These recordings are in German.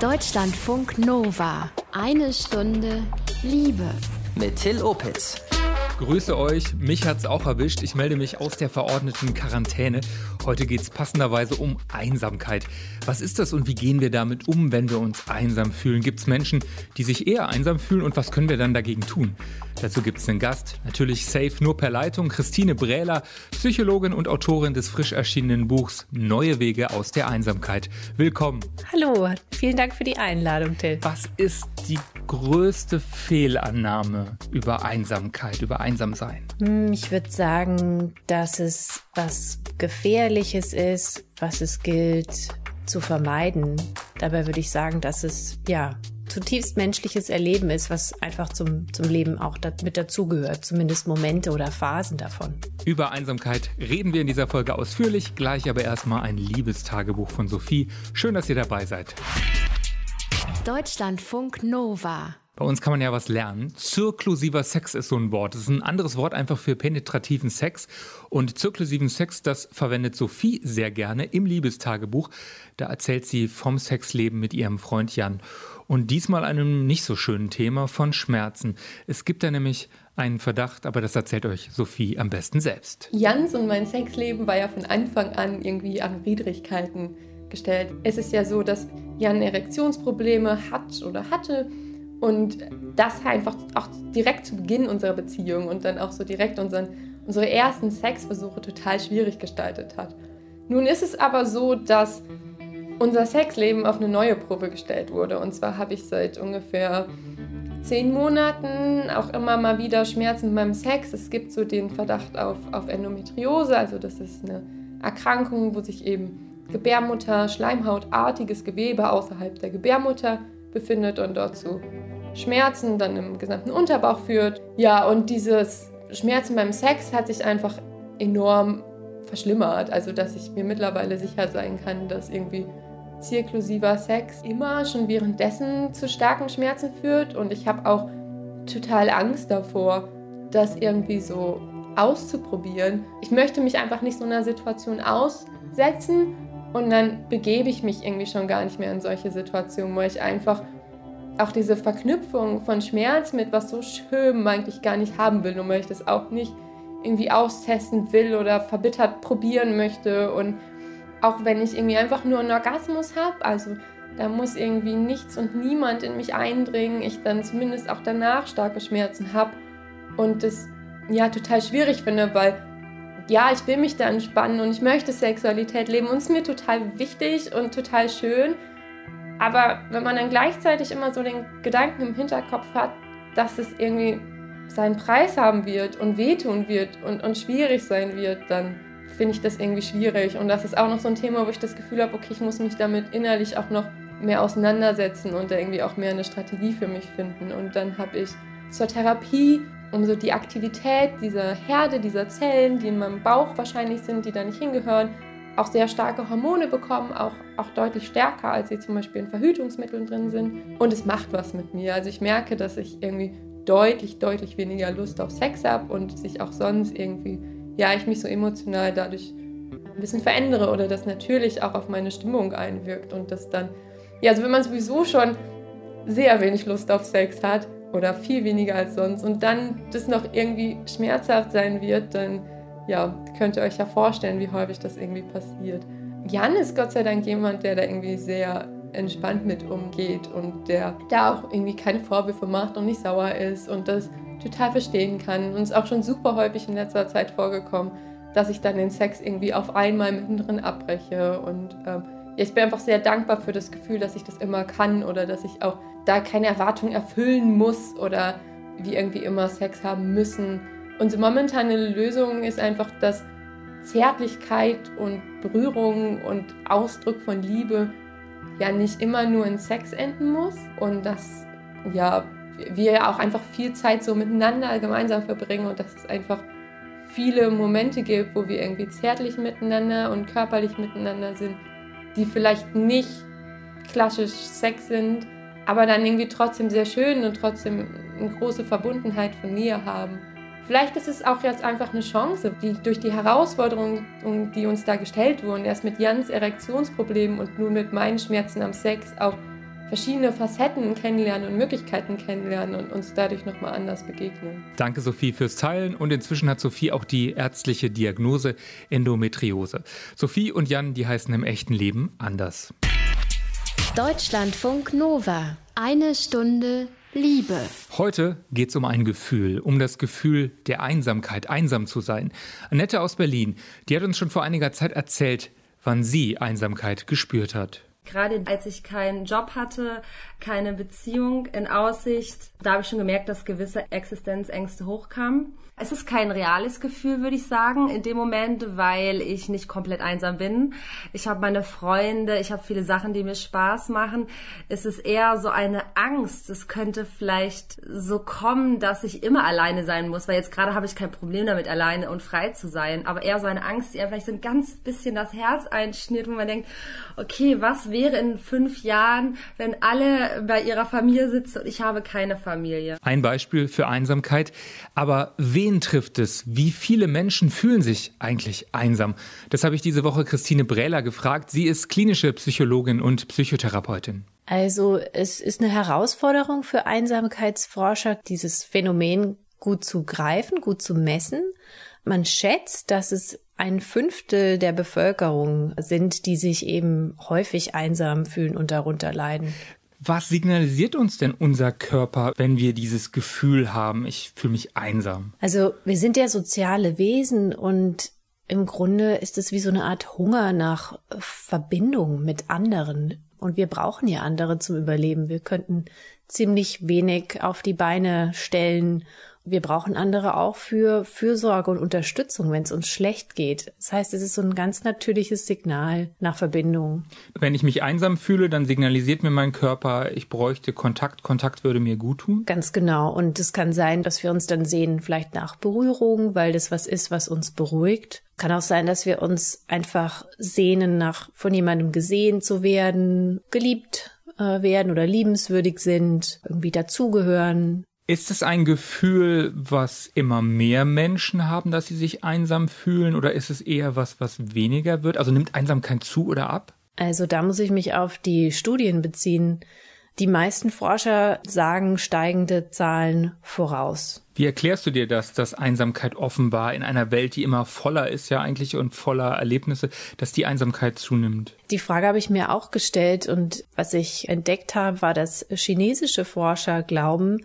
Deutschlandfunk Nova. Eine Stunde Liebe. Mit Till Opitz. Grüße euch, mich hat's auch erwischt. Ich melde mich aus der verordneten Quarantäne. Heute geht's passenderweise um Einsamkeit. Was ist das und wie gehen wir damit um, wenn wir uns einsam fühlen? Gibt's Menschen, die sich eher einsam fühlen und was können wir dann dagegen tun? Dazu gibt's einen Gast, natürlich safe nur per Leitung, Christine Brähler, Psychologin und Autorin des frisch erschienenen Buchs Neue Wege aus der Einsamkeit. Willkommen. Hallo, vielen Dank für die Einladung, Till. Was ist die größte Fehlannahme über Einsamkeit, über Einsamsein? Hm, ich würde sagen, dass es was Gefährliches ist, was es gilt zu vermeiden. Dabei würde ich sagen, dass es ja zutiefst menschliches Erleben ist, was einfach zum, zum Leben auch mit dazugehört, zumindest Momente oder Phasen davon. Über Einsamkeit reden wir in dieser Folge ausführlich, gleich aber erstmal ein Liebestagebuch von Sophie. Schön, dass ihr dabei seid. Deutschlandfunk Nova. Bei uns kann man ja was lernen. Zirklusiver Sex ist so ein Wort. Das ist ein anderes Wort einfach für penetrativen Sex. Und zirklusiven Sex, das verwendet Sophie sehr gerne im Liebestagebuch. Da erzählt sie vom Sexleben mit ihrem Freund Jan. Und diesmal einem nicht so schönen Thema von Schmerzen. Es gibt da nämlich einen Verdacht, aber das erzählt euch Sophie am besten selbst. Jans und mein Sexleben war ja von Anfang an irgendwie an Widrigkeiten gestellt. Es ist ja so, dass Jan Erektionsprobleme hat oder hatte und das einfach auch direkt zu Beginn unserer Beziehung und dann auch so direkt unseren, unsere ersten Sexversuche total schwierig gestaltet hat. Nun ist es aber so, dass unser Sexleben auf eine neue Probe gestellt wurde. Und zwar habe ich seit ungefähr zehn Monaten auch immer mal wieder Schmerzen beim Sex. Es gibt so den Verdacht auf, auf Endometriose, also das ist eine Erkrankung, wo sich eben Gebärmutter, Schleimhautartiges Gewebe außerhalb der Gebärmutter befindet und dort zu Schmerzen dann im gesamten Unterbauch führt. Ja, und dieses Schmerzen beim Sex hat sich einfach enorm verschlimmert. Also, dass ich mir mittlerweile sicher sein kann, dass irgendwie zirklusiver Sex immer schon währenddessen zu starken Schmerzen führt. Und ich habe auch total Angst davor, das irgendwie so auszuprobieren. Ich möchte mich einfach nicht so einer Situation aussetzen und dann begebe ich mich irgendwie schon gar nicht mehr in solche Situationen, weil ich einfach auch diese Verknüpfung von Schmerz mit was so schön eigentlich gar nicht haben will und weil ich das auch nicht irgendwie austesten will oder verbittert probieren möchte und auch wenn ich irgendwie einfach nur einen Orgasmus habe, also da muss irgendwie nichts und niemand in mich eindringen, ich dann zumindest auch danach starke Schmerzen habe und das ja total schwierig finde, weil ja, ich will mich da entspannen und ich möchte Sexualität leben und es ist mir total wichtig und total schön, aber wenn man dann gleichzeitig immer so den Gedanken im Hinterkopf hat, dass es irgendwie seinen Preis haben wird und wehtun wird und, und schwierig sein wird, dann finde ich das irgendwie schwierig. Und das ist auch noch so ein Thema, wo ich das Gefühl habe, okay, ich muss mich damit innerlich auch noch mehr auseinandersetzen und da irgendwie auch mehr eine Strategie für mich finden. Und dann habe ich zur Therapie, um so die Aktivität dieser Herde, dieser Zellen, die in meinem Bauch wahrscheinlich sind, die da nicht hingehören, auch sehr starke Hormone bekommen, auch, auch deutlich stärker, als sie zum Beispiel in Verhütungsmitteln drin sind. Und es macht was mit mir. Also ich merke, dass ich irgendwie deutlich, deutlich weniger Lust auf Sex habe und sich auch sonst irgendwie, ja, ich mich so emotional dadurch ein bisschen verändere oder das natürlich auch auf meine Stimmung einwirkt und das dann, ja, also wenn man sowieso schon sehr wenig Lust auf Sex hat oder viel weniger als sonst und dann das noch irgendwie schmerzhaft sein wird, dann ja, könnt ihr euch ja vorstellen, wie häufig das irgendwie passiert. Jan ist Gott sei Dank jemand, der da irgendwie sehr entspannt mit umgeht und der da auch irgendwie keine Vorwürfe macht und nicht sauer ist und das total verstehen kann. Und es ist auch schon super häufig in letzter Zeit vorgekommen, dass ich dann den Sex irgendwie auf einmal mittendrin abbreche. Und ähm, ja, ich bin einfach sehr dankbar für das Gefühl, dass ich das immer kann oder dass ich auch da keine Erwartung erfüllen muss oder wie irgendwie immer Sex haben müssen. Unsere momentane Lösung ist einfach, dass Zärtlichkeit und Berührung und Ausdruck von Liebe ja nicht immer nur in Sex enden muss und dass ja wir auch einfach viel Zeit so miteinander gemeinsam verbringen und dass es einfach viele Momente gibt, wo wir irgendwie zärtlich miteinander und körperlich miteinander sind, die vielleicht nicht klassisch Sex sind, aber dann irgendwie trotzdem sehr schön und trotzdem eine große Verbundenheit von Nähe haben. Vielleicht ist es auch jetzt einfach eine Chance, die durch die Herausforderungen, die uns da gestellt wurden, erst mit Jans Erektionsproblemen und nun mit meinen Schmerzen am Sex, auch verschiedene Facetten kennenlernen und Möglichkeiten kennenlernen und uns dadurch nochmal anders begegnen. Danke, Sophie, fürs Teilen. Und inzwischen hat Sophie auch die ärztliche Diagnose Endometriose. Sophie und Jan, die heißen im echten Leben anders. Deutschlandfunk Nova. Eine Stunde Liebe. Heute geht es um ein Gefühl, um das Gefühl der Einsamkeit, einsam zu sein. Annette aus Berlin, die hat uns schon vor einiger Zeit erzählt, wann sie Einsamkeit gespürt hat. Gerade als ich keinen Job hatte, keine Beziehung in Aussicht, da habe ich schon gemerkt, dass gewisse Existenzängste hochkamen. Es ist kein reales Gefühl, würde ich sagen, in dem Moment, weil ich nicht komplett einsam bin. Ich habe meine Freunde, ich habe viele Sachen, die mir Spaß machen. Es ist eher so eine Angst. Es könnte vielleicht so kommen, dass ich immer alleine sein muss, weil jetzt gerade habe ich kein Problem damit, alleine und frei zu sein. Aber eher so eine Angst, die einfach so ein ganz bisschen das Herz einschnitt, wo man denkt, okay, was wäre in fünf Jahren, wenn alle bei ihrer Familie sitzen und ich habe keine Familie? Ein Beispiel für Einsamkeit. Aber wen trifft es? Wie viele Menschen fühlen sich eigentlich einsam? Das habe ich diese Woche Christine Brähler gefragt. Sie ist klinische Psychologin und Psychotherapeutin. Also es ist eine Herausforderung für Einsamkeitsforscher, dieses Phänomen gut zu greifen, gut zu messen. Man schätzt, dass es ein Fünftel der Bevölkerung sind, die sich eben häufig einsam fühlen und darunter leiden. Was signalisiert uns denn unser Körper, wenn wir dieses Gefühl haben, ich fühle mich einsam? Also wir sind ja soziale Wesen und im Grunde ist es wie so eine Art Hunger nach Verbindung mit anderen. Und wir brauchen ja andere zum Überleben. Wir könnten ziemlich wenig auf die Beine stellen wir brauchen andere auch für Fürsorge und Unterstützung, wenn es uns schlecht geht. Das heißt, es ist so ein ganz natürliches Signal nach Verbindung. Wenn ich mich einsam fühle, dann signalisiert mir mein Körper, ich bräuchte Kontakt. Kontakt würde mir gut tun. Ganz genau. Und es kann sein, dass wir uns dann sehen, vielleicht nach Berührung, weil das was ist, was uns beruhigt. Kann auch sein, dass wir uns einfach sehnen, nach von jemandem gesehen zu werden, geliebt äh, werden oder liebenswürdig sind, irgendwie dazugehören. Ist es ein Gefühl, was immer mehr Menschen haben, dass sie sich einsam fühlen, oder ist es eher was, was weniger wird? Also nimmt Einsamkeit zu oder ab? Also da muss ich mich auf die Studien beziehen. Die meisten Forscher sagen steigende Zahlen voraus. Wie erklärst du dir das, dass Einsamkeit offenbar in einer Welt, die immer voller ist ja eigentlich und voller Erlebnisse, dass die Einsamkeit zunimmt? Die Frage habe ich mir auch gestellt und was ich entdeckt habe, war, dass chinesische Forscher glauben,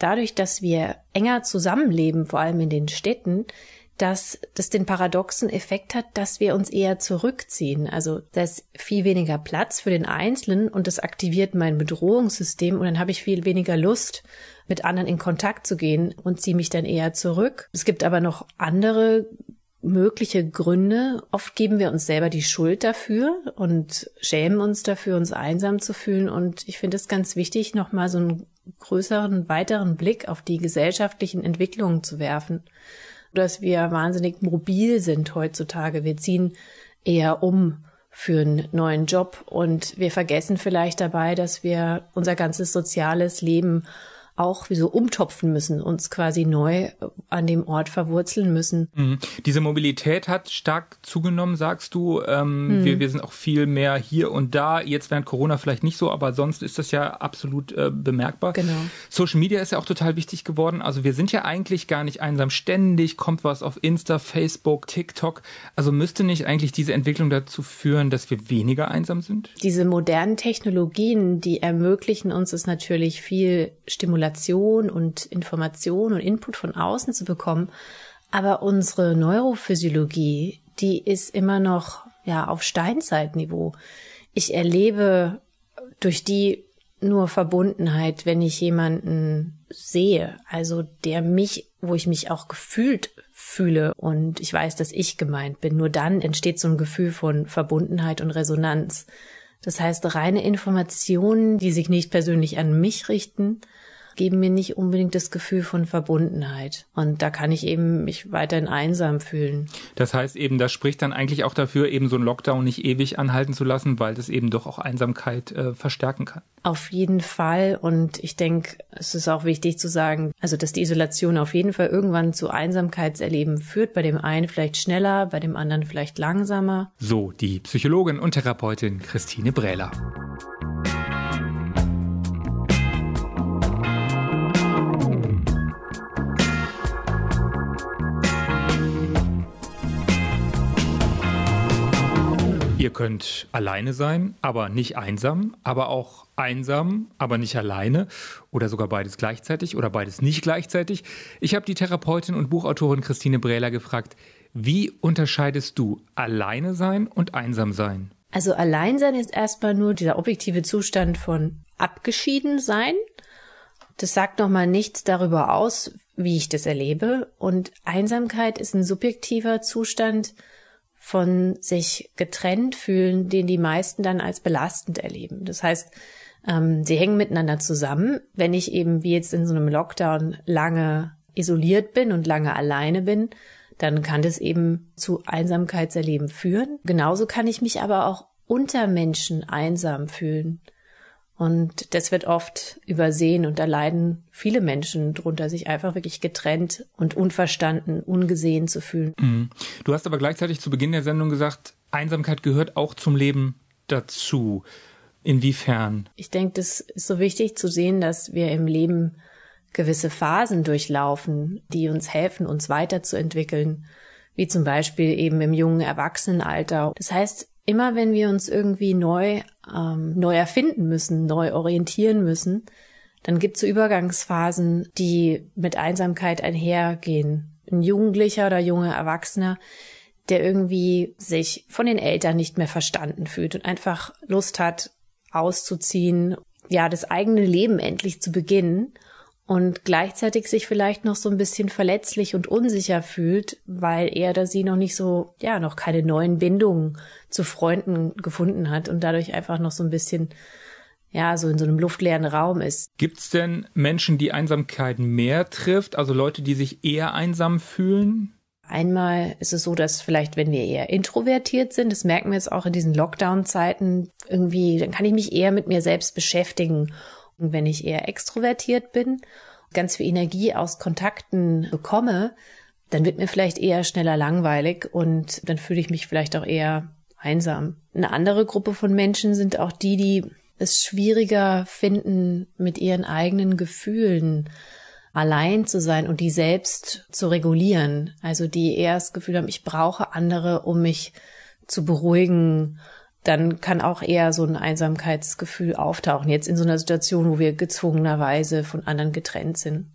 dadurch, dass wir enger zusammenleben, vor allem in den Städten, dass das den paradoxen Effekt hat, dass wir uns eher zurückziehen. Also da ist viel weniger Platz für den Einzelnen und das aktiviert mein Bedrohungssystem und dann habe ich viel weniger Lust, mit anderen in Kontakt zu gehen und ziehe mich dann eher zurück. Es gibt aber noch andere mögliche Gründe. Oft geben wir uns selber die Schuld dafür und schämen uns dafür, uns einsam zu fühlen. Und ich finde es ganz wichtig, nochmal so einen größeren, weiteren Blick auf die gesellschaftlichen Entwicklungen zu werfen. Dass wir wahnsinnig mobil sind heutzutage. Wir ziehen eher um für einen neuen Job und wir vergessen vielleicht dabei, dass wir unser ganzes soziales Leben auch wie so umtopfen müssen, uns quasi neu an dem Ort verwurzeln müssen. Mhm. Diese Mobilität hat stark zugenommen, sagst du. Ähm, mhm. wir, wir sind auch viel mehr hier und da. Jetzt während Corona vielleicht nicht so, aber sonst ist das ja absolut äh, bemerkbar. Genau. Social Media ist ja auch total wichtig geworden. Also wir sind ja eigentlich gar nicht einsam. Ständig kommt was auf Insta, Facebook, TikTok. Also müsste nicht eigentlich diese Entwicklung dazu führen, dass wir weniger einsam sind? Diese modernen Technologien, die ermöglichen uns es natürlich viel Stimulation Stimulation und Information und Input von außen zu bekommen. Aber unsere Neurophysiologie, die ist immer noch, ja, auf Steinzeitniveau. Ich erlebe durch die nur Verbundenheit, wenn ich jemanden sehe, also der mich, wo ich mich auch gefühlt fühle und ich weiß, dass ich gemeint bin. Nur dann entsteht so ein Gefühl von Verbundenheit und Resonanz. Das heißt, reine Informationen, die sich nicht persönlich an mich richten, geben mir nicht unbedingt das Gefühl von Verbundenheit. Und da kann ich eben mich weiterhin einsam fühlen. Das heißt eben, das spricht dann eigentlich auch dafür, eben so einen Lockdown nicht ewig anhalten zu lassen, weil das eben doch auch Einsamkeit äh, verstärken kann. Auf jeden Fall. Und ich denke, es ist auch wichtig zu sagen, also dass die Isolation auf jeden Fall irgendwann zu Einsamkeitserleben führt. Bei dem einen vielleicht schneller, bei dem anderen vielleicht langsamer. So, die Psychologin und Therapeutin Christine Brähler. Ihr könnt alleine sein, aber nicht einsam, aber auch einsam, aber nicht alleine oder sogar beides gleichzeitig oder beides nicht gleichzeitig. Ich habe die Therapeutin und Buchautorin Christine Brähler gefragt, wie unterscheidest du alleine sein und einsam sein? Also Alleinsein ist erstmal nur dieser objektive Zustand von abgeschieden sein. Das sagt nochmal nichts darüber aus, wie ich das erlebe. Und Einsamkeit ist ein subjektiver Zustand von sich getrennt fühlen, den die meisten dann als belastend erleben. Das heißt, ähm, sie hängen miteinander zusammen. Wenn ich eben wie jetzt in so einem Lockdown lange isoliert bin und lange alleine bin, dann kann das eben zu Einsamkeitserleben führen. Genauso kann ich mich aber auch unter Menschen einsam fühlen. Und das wird oft übersehen und da leiden viele Menschen drunter, sich einfach wirklich getrennt und unverstanden, ungesehen zu fühlen. Mhm. Du hast aber gleichzeitig zu Beginn der Sendung gesagt, Einsamkeit gehört auch zum Leben dazu. Inwiefern? Ich denke, das ist so wichtig zu sehen, dass wir im Leben gewisse Phasen durchlaufen, die uns helfen, uns weiterzuentwickeln, wie zum Beispiel eben im jungen Erwachsenenalter. Das heißt, immer wenn wir uns irgendwie neu, ähm, neu erfinden müssen, neu orientieren müssen, dann gibt es so Übergangsphasen, die mit Einsamkeit einhergehen. Ein Jugendlicher oder junger Erwachsener, der irgendwie sich von den Eltern nicht mehr verstanden fühlt und einfach Lust hat, auszuziehen, ja, das eigene Leben endlich zu beginnen und gleichzeitig sich vielleicht noch so ein bisschen verletzlich und unsicher fühlt, weil er oder sie noch nicht so, ja, noch keine neuen Bindungen zu Freunden gefunden hat und dadurch einfach noch so ein bisschen, ja, so in so einem luftleeren Raum ist. Gibt es denn Menschen, die Einsamkeit mehr trifft, also Leute, die sich eher einsam fühlen? Einmal ist es so, dass vielleicht, wenn wir eher introvertiert sind, das merken wir jetzt auch in diesen Lockdown-Zeiten, irgendwie, dann kann ich mich eher mit mir selbst beschäftigen wenn ich eher extrovertiert bin, ganz viel Energie aus Kontakten bekomme, dann wird mir vielleicht eher schneller langweilig und dann fühle ich mich vielleicht auch eher einsam. Eine andere Gruppe von Menschen sind auch die, die es schwieriger finden, mit ihren eigenen Gefühlen allein zu sein und die selbst zu regulieren. Also die eher das Gefühl haben, ich brauche andere, um mich zu beruhigen, dann kann auch eher so ein Einsamkeitsgefühl auftauchen. Jetzt in so einer Situation, wo wir gezwungenerweise von anderen getrennt sind.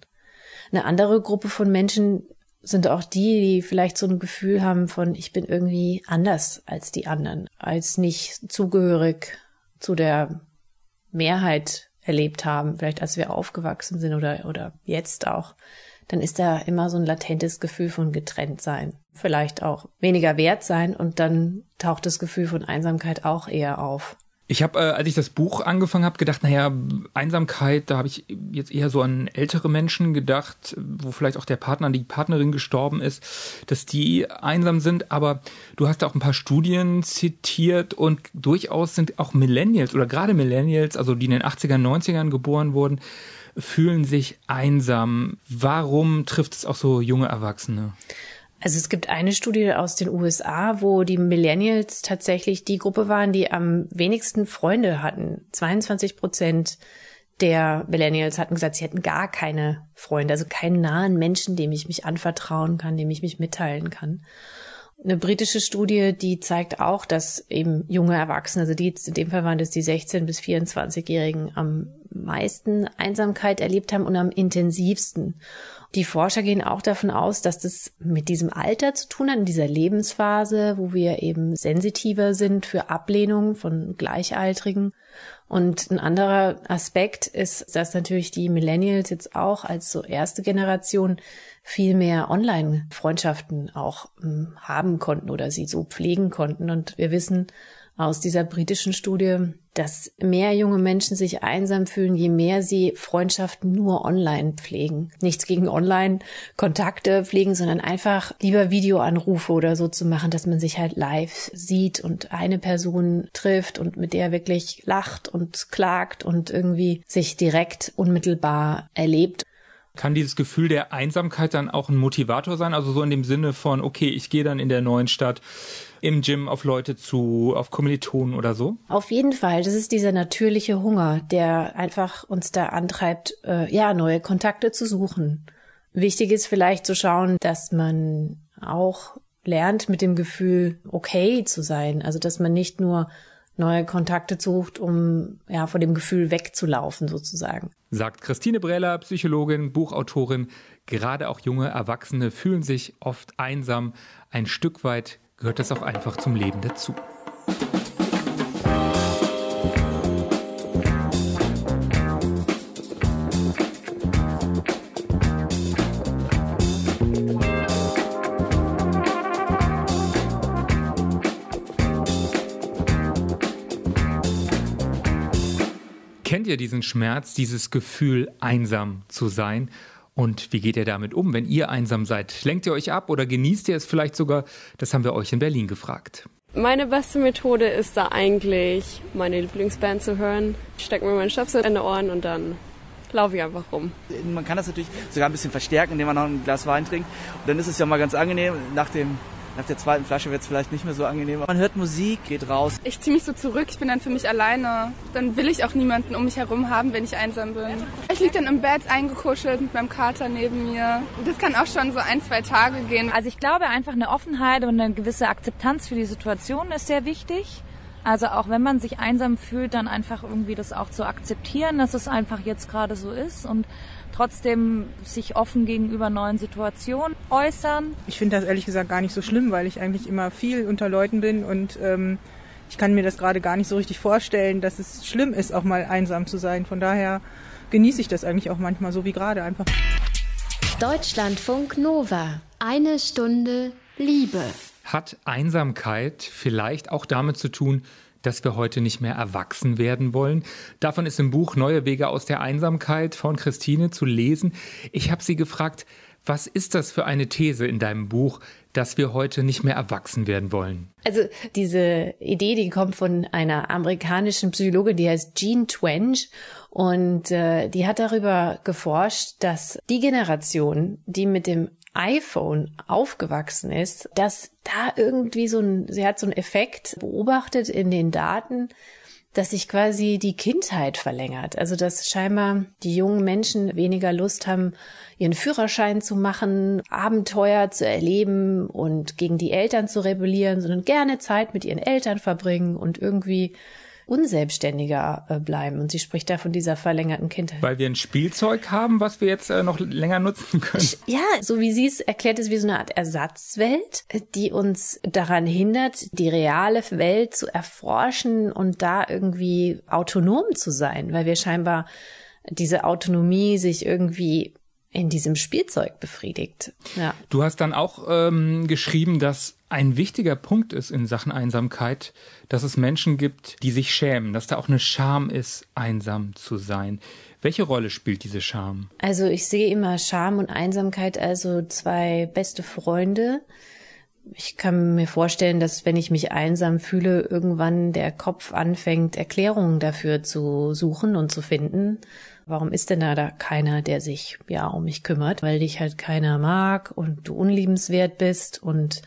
Eine andere Gruppe von Menschen sind auch die, die vielleicht so ein Gefühl haben von, ich bin irgendwie anders als die anderen, als nicht zugehörig zu der Mehrheit erlebt haben, vielleicht als wir aufgewachsen sind oder, oder jetzt auch dann ist da immer so ein latentes Gefühl von getrennt sein. Vielleicht auch weniger wert sein und dann taucht das Gefühl von Einsamkeit auch eher auf. Ich habe, äh, als ich das Buch angefangen habe, gedacht, naja, Einsamkeit, da habe ich jetzt eher so an ältere Menschen gedacht, wo vielleicht auch der Partner, die Partnerin gestorben ist, dass die einsam sind. Aber du hast auch ein paar Studien zitiert und durchaus sind auch Millennials oder gerade Millennials, also die in den 80er, 90ern geboren wurden, fühlen sich einsam. Warum trifft es auch so junge Erwachsene? Also es gibt eine Studie aus den USA, wo die Millennials tatsächlich die Gruppe waren, die am wenigsten Freunde hatten. 22 Prozent der Millennials hatten gesagt, sie hätten gar keine Freunde, also keinen nahen Menschen, dem ich mich anvertrauen kann, dem ich mich mitteilen kann. Eine britische Studie, die zeigt auch, dass eben junge Erwachsene, also die in dem Fall waren das die 16 bis 24-Jährigen, am meisten Einsamkeit erlebt haben und am intensivsten. Die Forscher gehen auch davon aus, dass das mit diesem Alter zu tun hat, in dieser Lebensphase, wo wir eben sensitiver sind für Ablehnung von Gleichaltrigen. Und ein anderer Aspekt ist, dass natürlich die Millennials jetzt auch als so erste Generation viel mehr Online-Freundschaften auch ähm, haben konnten oder sie so pflegen konnten. Und wir wissen aus dieser britischen Studie, dass mehr junge Menschen sich einsam fühlen, je mehr sie Freundschaften nur online pflegen. Nichts gegen Online-Kontakte pflegen, sondern einfach lieber Videoanrufe oder so zu machen, dass man sich halt live sieht und eine Person trifft und mit der wirklich lacht und klagt und irgendwie sich direkt unmittelbar erlebt. Kann dieses Gefühl der Einsamkeit dann auch ein Motivator sein? Also so in dem Sinne von, okay, ich gehe dann in der neuen Stadt im Gym auf Leute zu, auf Kommilitonen oder so? Auf jeden Fall. Das ist dieser natürliche Hunger, der einfach uns da antreibt, äh, ja, neue Kontakte zu suchen. Wichtig ist vielleicht zu schauen, dass man auch lernt mit dem Gefühl, okay zu sein. Also, dass man nicht nur neue Kontakte sucht, um ja vor dem Gefühl wegzulaufen sozusagen. Sagt Christine Breller, Psychologin, Buchautorin. Gerade auch junge Erwachsene fühlen sich oft einsam. Ein Stück weit gehört das auch einfach zum Leben dazu. Kennt ihr diesen Schmerz, dieses Gefühl, einsam zu sein? Und wie geht ihr damit um, wenn ihr einsam seid? Lenkt ihr euch ab oder genießt ihr es vielleicht sogar? Das haben wir euch in Berlin gefragt. Meine beste Methode ist da eigentlich, meine Lieblingsband zu hören. Ich stecke mir meinen Stöpsel in die Ohren und dann laufe ich einfach rum. Man kann das natürlich sogar ein bisschen verstärken, indem man noch ein Glas Wein trinkt. Und dann ist es ja mal ganz angenehm, nach dem nach der zweiten Flasche wird es vielleicht nicht mehr so angenehm. Man hört Musik, geht raus. Ich ziehe mich so zurück, ich bin dann für mich alleine. Dann will ich auch niemanden um mich herum haben, wenn ich einsam bin. Ich liege dann im Bett eingekuschelt mit meinem Kater neben mir. Das kann auch schon so ein, zwei Tage gehen. Also ich glaube einfach eine Offenheit und eine gewisse Akzeptanz für die Situation ist sehr wichtig. Also auch wenn man sich einsam fühlt, dann einfach irgendwie das auch zu akzeptieren, dass es einfach jetzt gerade so ist und trotzdem sich offen gegenüber neuen Situationen äußern. Ich finde das ehrlich gesagt gar nicht so schlimm, weil ich eigentlich immer viel unter Leuten bin und ähm, ich kann mir das gerade gar nicht so richtig vorstellen, dass es schlimm ist, auch mal einsam zu sein. Von daher genieße ich das eigentlich auch manchmal so wie gerade einfach. Deutschlandfunk Nova. Eine Stunde Liebe. Hat Einsamkeit vielleicht auch damit zu tun, dass wir heute nicht mehr erwachsen werden wollen. Davon ist im Buch Neue Wege aus der Einsamkeit von Christine zu lesen. Ich habe sie gefragt, was ist das für eine These in deinem Buch, dass wir heute nicht mehr erwachsen werden wollen? Also diese Idee, die kommt von einer amerikanischen Psychologin, die heißt Jean Twenge und äh, die hat darüber geforscht, dass die Generation, die mit dem iPhone aufgewachsen ist, dass da irgendwie so ein, sie hat so einen Effekt beobachtet in den Daten, dass sich quasi die Kindheit verlängert. Also dass scheinbar die jungen Menschen weniger Lust haben, ihren Führerschein zu machen, Abenteuer zu erleben und gegen die Eltern zu rebellieren, sondern gerne Zeit mit ihren Eltern verbringen und irgendwie unselbstständiger äh, bleiben. Und sie spricht da von dieser verlängerten Kindheit. Weil wir ein Spielzeug haben, was wir jetzt äh, noch länger nutzen können. Ja, so wie sie es erklärt, ist wie so eine Art Ersatzwelt, die uns daran hindert, die reale Welt zu erforschen und da irgendwie autonom zu sein, weil wir scheinbar diese Autonomie sich irgendwie in diesem Spielzeug befriedigt. Ja. Du hast dann auch ähm, geschrieben, dass ein wichtiger Punkt ist in Sachen Einsamkeit, dass es Menschen gibt, die sich schämen, dass da auch eine Scham ist, einsam zu sein. Welche Rolle spielt diese Scham? Also ich sehe immer Scham und Einsamkeit also zwei beste Freunde. Ich kann mir vorstellen, dass wenn ich mich einsam fühle, irgendwann der Kopf anfängt, Erklärungen dafür zu suchen und zu finden. Warum ist denn da, da keiner, der sich ja um mich kümmert? Weil dich halt keiner mag und du unliebenswert bist und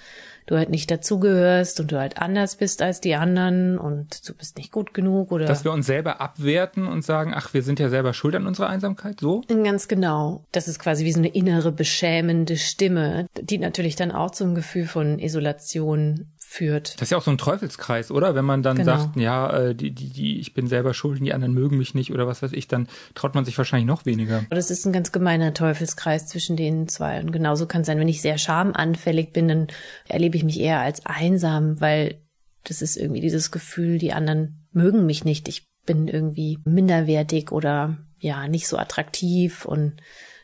du halt nicht dazugehörst und du halt anders bist als die anderen und du bist nicht gut genug oder. Dass wir uns selber abwerten und sagen, ach, wir sind ja selber schuld an unserer Einsamkeit, so? Ganz genau. Das ist quasi wie so eine innere beschämende Stimme, die natürlich dann auch zum Gefühl von Isolation führt. Das ist ja auch so ein Teufelskreis, oder? Wenn man dann genau. sagt, ja, äh, die, die, die, ich bin selber schuld, die anderen mögen mich nicht oder was weiß ich, dann traut man sich wahrscheinlich noch weniger. Das ist ein ganz gemeiner Teufelskreis zwischen den zwei. Und genauso kann es sein, wenn ich sehr schamanfällig bin, dann erlebe ich mich eher als einsam, weil das ist irgendwie dieses Gefühl, die anderen mögen mich nicht. Ich bin irgendwie minderwertig oder ja, nicht so attraktiv und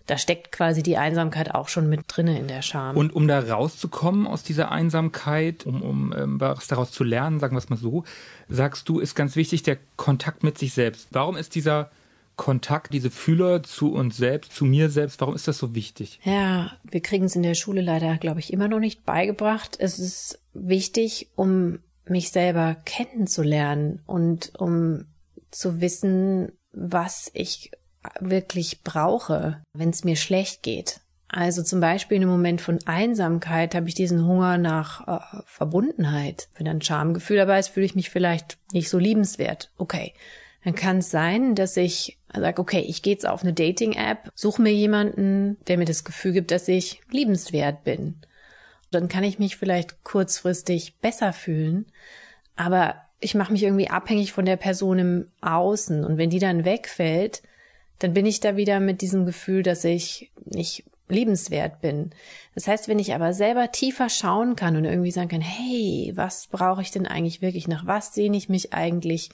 da steckt quasi die Einsamkeit auch schon mit drinne in der Scham. Und um da rauszukommen aus dieser Einsamkeit, um, um ähm, was daraus zu lernen, sagen wir es mal so, sagst du, ist ganz wichtig der Kontakt mit sich selbst. Warum ist dieser Kontakt, diese Fühler zu uns selbst, zu mir selbst, warum ist das so wichtig? Ja, wir kriegen es in der Schule leider, glaube ich, immer noch nicht beigebracht. Es ist wichtig, um mich selber kennenzulernen und um zu wissen, was ich wirklich brauche, wenn es mir schlecht geht. Also zum Beispiel in einem Moment von Einsamkeit habe ich diesen Hunger nach äh, Verbundenheit. Wenn ein Schamgefühl dabei ist, fühle ich mich vielleicht nicht so liebenswert. Okay, dann kann es sein, dass ich sage, okay, ich gehe jetzt auf eine Dating-App, suche mir jemanden, der mir das Gefühl gibt, dass ich liebenswert bin. Dann kann ich mich vielleicht kurzfristig besser fühlen, aber ich mache mich irgendwie abhängig von der Person im Außen. Und wenn die dann wegfällt, dann bin ich da wieder mit diesem Gefühl, dass ich nicht liebenswert bin. Das heißt, wenn ich aber selber tiefer schauen kann und irgendwie sagen kann, hey, was brauche ich denn eigentlich wirklich? Nach was sehne ich mich eigentlich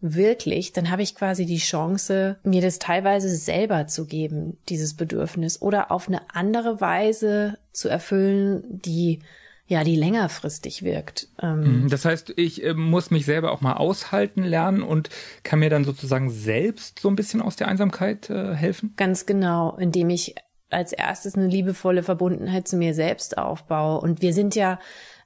wirklich? Dann habe ich quasi die Chance, mir das teilweise selber zu geben, dieses Bedürfnis, oder auf eine andere Weise zu erfüllen, die ja, die längerfristig wirkt. Ähm das heißt, ich äh, muss mich selber auch mal aushalten lernen und kann mir dann sozusagen selbst so ein bisschen aus der Einsamkeit äh, helfen? Ganz genau, indem ich als erstes eine liebevolle Verbundenheit zu mir selbst aufbaue. Und wir sind ja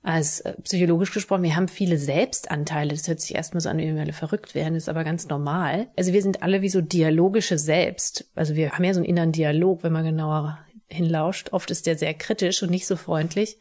als äh, psychologisch gesprochen, wir haben viele Selbstanteile. Das hört sich erstmal so an, wie wir alle verrückt werden, ist aber ganz normal. Also wir sind alle wie so dialogische Selbst. Also wir haben ja so einen inneren Dialog, wenn man genauer hinlauscht. Oft ist der sehr kritisch und nicht so freundlich.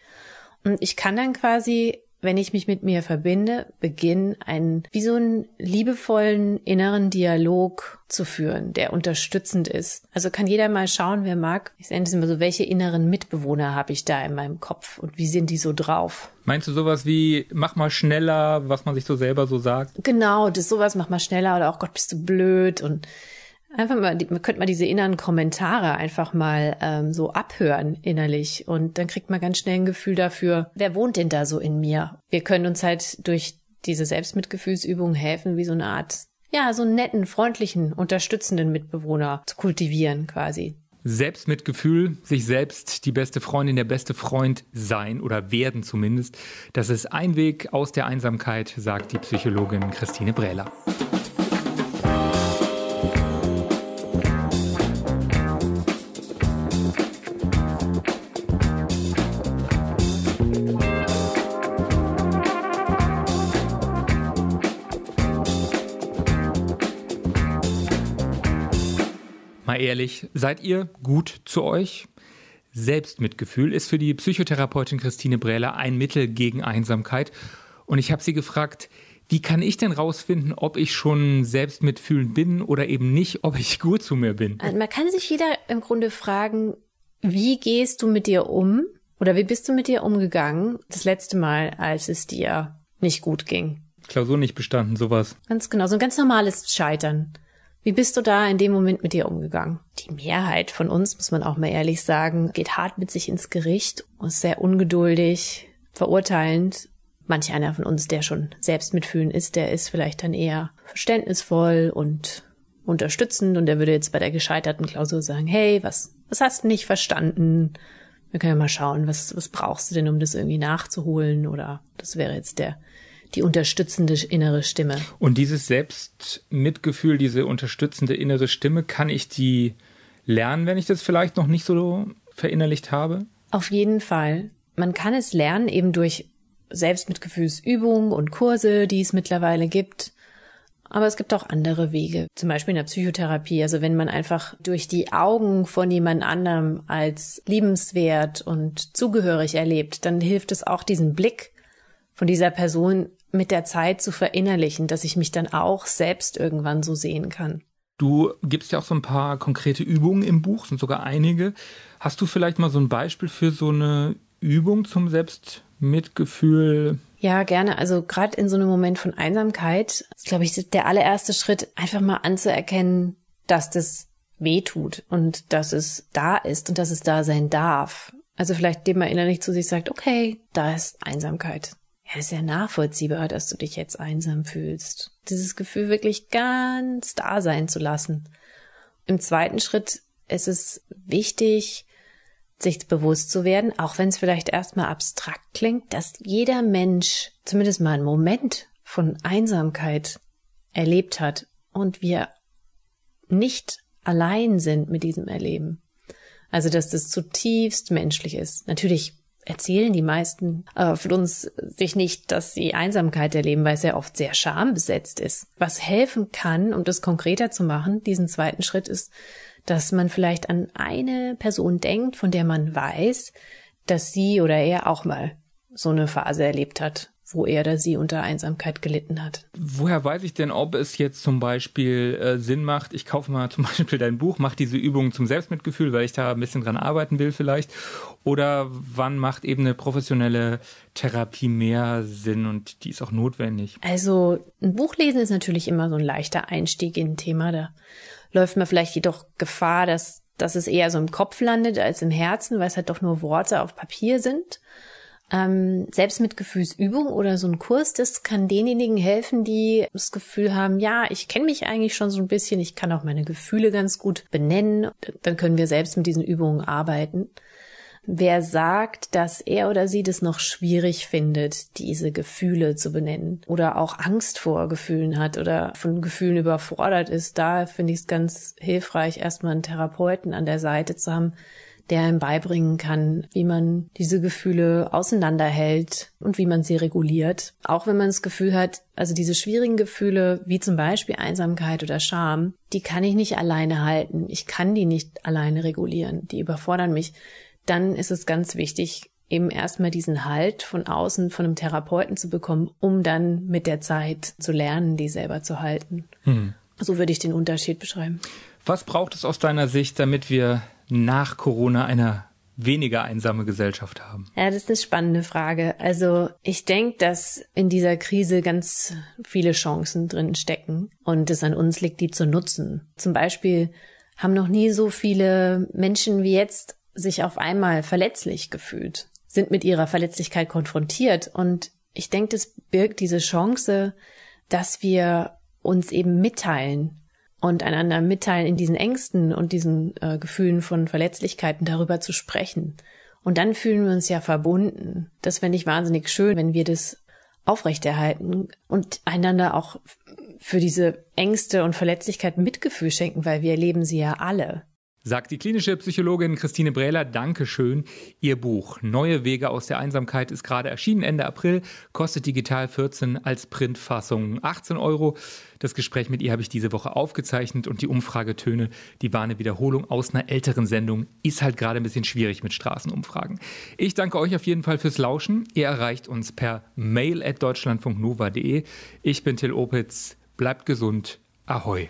Und ich kann dann quasi wenn ich mich mit mir verbinde, beginnen, einen, wie so einen liebevollen inneren Dialog zu führen, der unterstützend ist. Also kann jeder mal schauen, wer mag. Ich nenne es immer so, welche inneren Mitbewohner habe ich da in meinem Kopf und wie sind die so drauf? Meinst du sowas wie, mach mal schneller, was man sich so selber so sagt? Genau, das sowas, mach mal schneller oder auch Gott, bist du blöd und einfach mal, man könnte mal diese inneren Kommentare einfach mal ähm, so abhören innerlich und dann kriegt man ganz schnell ein Gefühl dafür, wer wohnt denn da so in mir? Wir können uns halt durch diese Selbstmitgefühlsübung helfen, wie so eine Art, ja, so einen netten, freundlichen, unterstützenden Mitbewohner zu kultivieren quasi. Selbstmitgefühl, sich selbst die beste Freundin, der beste Freund sein oder werden zumindest, das ist ein Weg aus der Einsamkeit, sagt die Psychologin Christine Brähler. Mal ehrlich, seid ihr gut zu euch? Selbstmitgefühl ist für die Psychotherapeutin Christine Brähler ein Mittel gegen Einsamkeit. Und ich habe sie gefragt, wie kann ich denn rausfinden, ob ich schon selbstmitfühlend bin oder eben nicht, ob ich gut zu mir bin? Also man kann sich jeder im Grunde fragen, wie gehst du mit dir um oder wie bist du mit dir umgegangen das letzte Mal, als es dir nicht gut ging? Klausur nicht bestanden, sowas. Ganz genau, so ein ganz normales Scheitern. Wie bist du da in dem Moment mit dir umgegangen? Die Mehrheit von uns, muss man auch mal ehrlich sagen, geht hart mit sich ins Gericht, ist sehr ungeduldig, verurteilend. Manch einer von uns, der schon selbst mitfühlen ist, der ist vielleicht dann eher verständnisvoll und unterstützend und der würde jetzt bei der gescheiterten Klausur sagen, hey, was, was hast du nicht verstanden? Wir können ja mal schauen, was, was brauchst du denn, um das irgendwie nachzuholen? Oder das wäre jetzt der die unterstützende innere Stimme. Und dieses Selbstmitgefühl, diese unterstützende innere Stimme, kann ich die lernen, wenn ich das vielleicht noch nicht so verinnerlicht habe? Auf jeden Fall. Man kann es lernen eben durch Selbstmitgefühlsübungen und Kurse, die es mittlerweile gibt. Aber es gibt auch andere Wege, zum Beispiel in der Psychotherapie. Also wenn man einfach durch die Augen von jemand anderem als liebenswert und zugehörig erlebt, dann hilft es auch, diesen Blick von dieser Person mit der Zeit zu verinnerlichen, dass ich mich dann auch selbst irgendwann so sehen kann. Du gibst ja auch so ein paar konkrete Übungen im Buch, sind sogar einige. Hast du vielleicht mal so ein Beispiel für so eine Übung zum Selbstmitgefühl? Ja, gerne. Also gerade in so einem Moment von Einsamkeit ist, glaube ich, der allererste Schritt, einfach mal anzuerkennen, dass das weh tut und dass es da ist und dass es da sein darf. Also vielleicht dem man innerlich zu sich sagt, okay, da ist Einsamkeit ja, ist ja nachvollziehbar, dass du dich jetzt einsam fühlst. Dieses Gefühl wirklich ganz da sein zu lassen. Im zweiten Schritt ist es wichtig, sich bewusst zu werden, auch wenn es vielleicht erstmal abstrakt klingt, dass jeder Mensch zumindest mal einen Moment von Einsamkeit erlebt hat und wir nicht allein sind mit diesem Erleben. Also, dass das zutiefst menschlich ist. Natürlich erzählen die meisten äh, von uns sich nicht, dass sie Einsamkeit erleben, weil es ja oft sehr schambesetzt ist. Was helfen kann, um das konkreter zu machen, diesen zweiten Schritt ist, dass man vielleicht an eine Person denkt, von der man weiß, dass sie oder er auch mal so eine Phase erlebt hat. Wo er oder sie unter Einsamkeit gelitten hat. Woher weiß ich denn, ob es jetzt zum Beispiel äh, Sinn macht, ich kaufe mal zum Beispiel dein Buch, mache diese Übungen zum Selbstmitgefühl, weil ich da ein bisschen dran arbeiten will vielleicht, oder wann macht eben eine professionelle Therapie mehr Sinn und die ist auch notwendig? Also ein Buch lesen ist natürlich immer so ein leichter Einstieg in ein Thema, da läuft man vielleicht jedoch Gefahr, dass, dass es eher so im Kopf landet als im Herzen, weil es halt doch nur Worte auf Papier sind. Ähm, Selbstmitgefühlsübung oder so ein Kurs, das kann denjenigen helfen, die das Gefühl haben, ja, ich kenne mich eigentlich schon so ein bisschen, ich kann auch meine Gefühle ganz gut benennen. Dann können wir selbst mit diesen Übungen arbeiten. Wer sagt, dass er oder sie das noch schwierig findet, diese Gefühle zu benennen oder auch Angst vor Gefühlen hat oder von Gefühlen überfordert ist, da finde ich es ganz hilfreich, erstmal einen Therapeuten an der Seite zu haben, der ihm beibringen kann, wie man diese Gefühle auseinanderhält und wie man sie reguliert. Auch wenn man das Gefühl hat, also diese schwierigen Gefühle, wie zum Beispiel Einsamkeit oder Scham, die kann ich nicht alleine halten. Ich kann die nicht alleine regulieren. Die überfordern mich dann ist es ganz wichtig, eben erstmal diesen Halt von außen, von einem Therapeuten zu bekommen, um dann mit der Zeit zu lernen, die selber zu halten. Hm. So würde ich den Unterschied beschreiben. Was braucht es aus deiner Sicht, damit wir nach Corona eine weniger einsame Gesellschaft haben? Ja, das ist eine spannende Frage. Also ich denke, dass in dieser Krise ganz viele Chancen drin stecken und es an uns liegt, die zu nutzen. Zum Beispiel haben noch nie so viele Menschen wie jetzt sich auf einmal verletzlich gefühlt, sind mit ihrer Verletzlichkeit konfrontiert. Und ich denke, das birgt diese Chance, dass wir uns eben mitteilen und einander mitteilen in diesen Ängsten und diesen äh, Gefühlen von Verletzlichkeiten darüber zu sprechen. Und dann fühlen wir uns ja verbunden. Das fände ich wahnsinnig schön, wenn wir das aufrechterhalten und einander auch für diese Ängste und Verletzlichkeit Mitgefühl schenken, weil wir erleben sie ja alle sagt die klinische Psychologin Christine Brähler. Dankeschön. Ihr Buch Neue Wege aus der Einsamkeit ist gerade erschienen Ende April, kostet digital 14 als Printfassung 18 Euro. Das Gespräch mit ihr habe ich diese Woche aufgezeichnet und die Umfragetöne, die war eine Wiederholung aus einer älteren Sendung, ist halt gerade ein bisschen schwierig mit Straßenumfragen. Ich danke euch auf jeden Fall fürs Lauschen. Ihr erreicht uns per mail at deutschlandfunknova.de. Ich bin Till Opitz. Bleibt gesund. Ahoi.